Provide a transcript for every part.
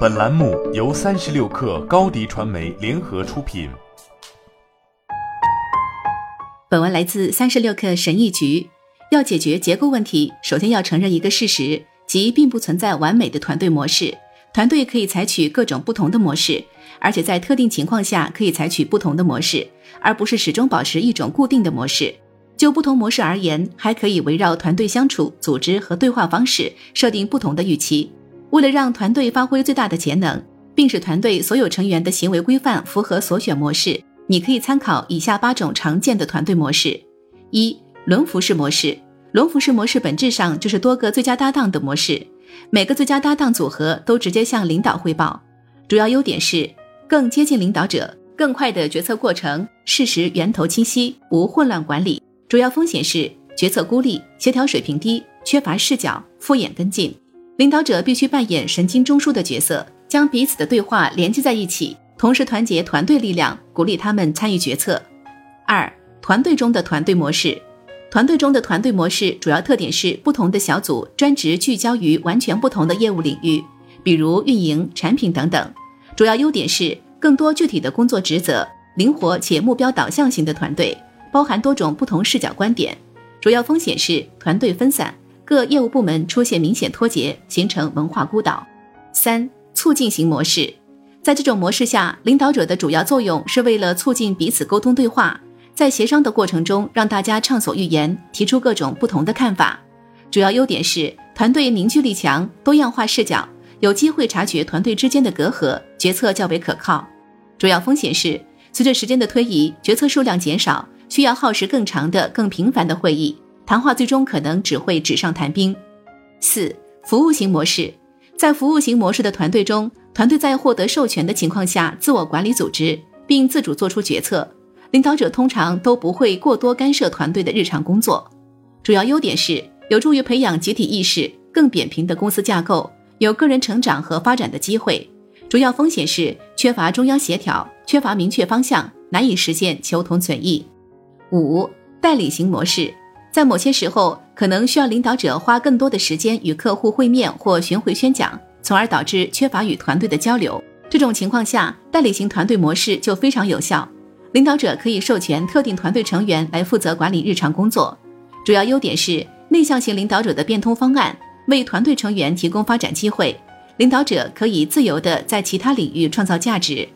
本栏目由三十六氪高低传媒联合出品。本文来自三十六氪神译局。要解决结构问题，首先要承认一个事实，即并不存在完美的团队模式。团队可以采取各种不同的模式，而且在特定情况下可以采取不同的模式，而不是始终保持一种固定的模式。就不同模式而言，还可以围绕团队相处、组织和对话方式设定不同的预期。为了让团队发挥最大的潜能，并使团队所有成员的行为规范符合所选模式，你可以参考以下八种常见的团队模式：一、轮辐式模式。轮辐式模式本质上就是多个最佳搭档的模式，每个最佳搭档组合都直接向领导汇报。主要优点是更接近领导者、更快的决策过程、事实源头清晰、无混乱管理。主要风险是决策孤立、协调水平低、缺乏视角、敷衍跟进。领导者必须扮演神经中枢的角色，将彼此的对话连接在一起，同时团结团队力量，鼓励他们参与决策。二、团队中的团队模式。团队中的团队模式主要特点是不同的小组专职聚焦于完全不同的业务领域，比如运营、产品等等。主要优点是更多具体的工作职责，灵活且目标导向型的团队。包含多种不同视角观点，主要风险是团队分散，各业务部门出现明显脱节，形成文化孤岛。三、促进型模式，在这种模式下，领导者的主要作用是为了促进彼此沟通对话，在协商的过程中让大家畅所欲言，提出各种不同的看法。主要优点是团队凝聚力强，多样化视角，有机会察觉团队之间的隔阂，决策较为可靠。主要风险是随着时间的推移，决策数量减少。需要耗时更长的、更频繁的会议，谈话最终可能只会纸上谈兵。四、服务型模式，在服务型模式的团队中，团队在获得授权的情况下自我管理组织，并自主做出决策。领导者通常都不会过多干涉团队的日常工作。主要优点是有助于培养集体意识、更扁平的公司架构、有个人成长和发展的机会。主要风险是缺乏中央协调、缺乏明确方向，难以实现求同存异。五代理型模式，在某些时候可能需要领导者花更多的时间与客户会面或巡回宣讲，从而导致缺乏与团队的交流。这种情况下，代理型团队模式就非常有效。领导者可以授权特定团队成员来负责管理日常工作。主要优点是内向型领导者的变通方案，为团队成员提供发展机会。领导者可以自由地在其他领域创造价值。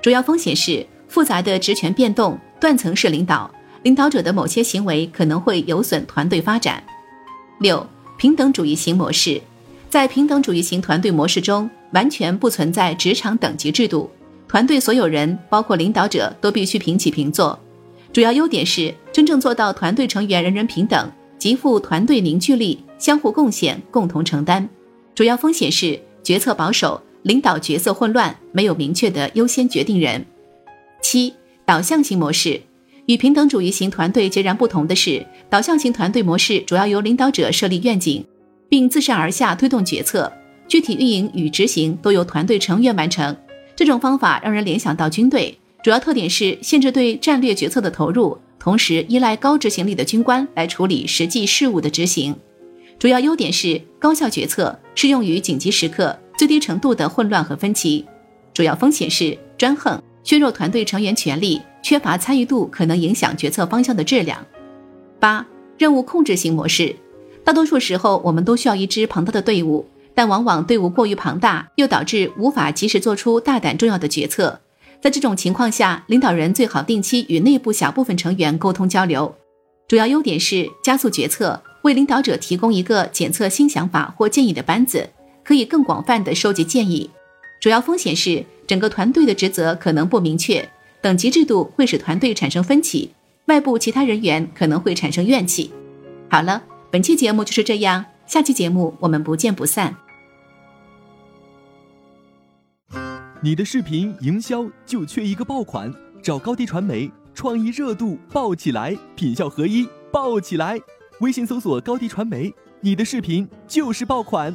主要风险是复杂的职权变动、断层式领导。领导者的某些行为可能会有损团队发展。六、平等主义型模式，在平等主义型团队模式中，完全不存在职场等级制度，团队所有人，包括领导者，都必须平起平坐。主要优点是真正做到团队成员人人平等，极富团队凝聚力，相互贡献，共同承担。主要风险是决策保守，领导角色混乱，没有明确的优先决定人。七、导向型模式。与平等主义型团队截然不同的是，导向型团队模式主要由领导者设立愿景，并自上而下推动决策，具体运营与执行都由团队成员完成。这种方法让人联想到军队，主要特点是限制对战略决策的投入，同时依赖高执行力的军官来处理实际事务的执行。主要优点是高效决策，适用于紧急时刻，最低程度的混乱和分歧。主要风险是专横，削弱团队成员权力。缺乏参与度可能影响决策方向的质量。八、任务控制型模式，大多数时候我们都需要一支庞大的队伍，但往往队伍过于庞大，又导致无法及时做出大胆重要的决策。在这种情况下，领导人最好定期与内部小部分成员沟通交流。主要优点是加速决策，为领导者提供一个检测新想法或建议的班子，可以更广泛的收集建议。主要风险是整个团队的职责可能不明确。等级制度会使团队产生分歧，外部其他人员可能会产生怨气。好了，本期节目就是这样，下期节目我们不见不散。你的视频营销就缺一个爆款，找高低传媒，创意热度爆起来，品效合一爆起来。微信搜索高低传媒，你的视频就是爆款。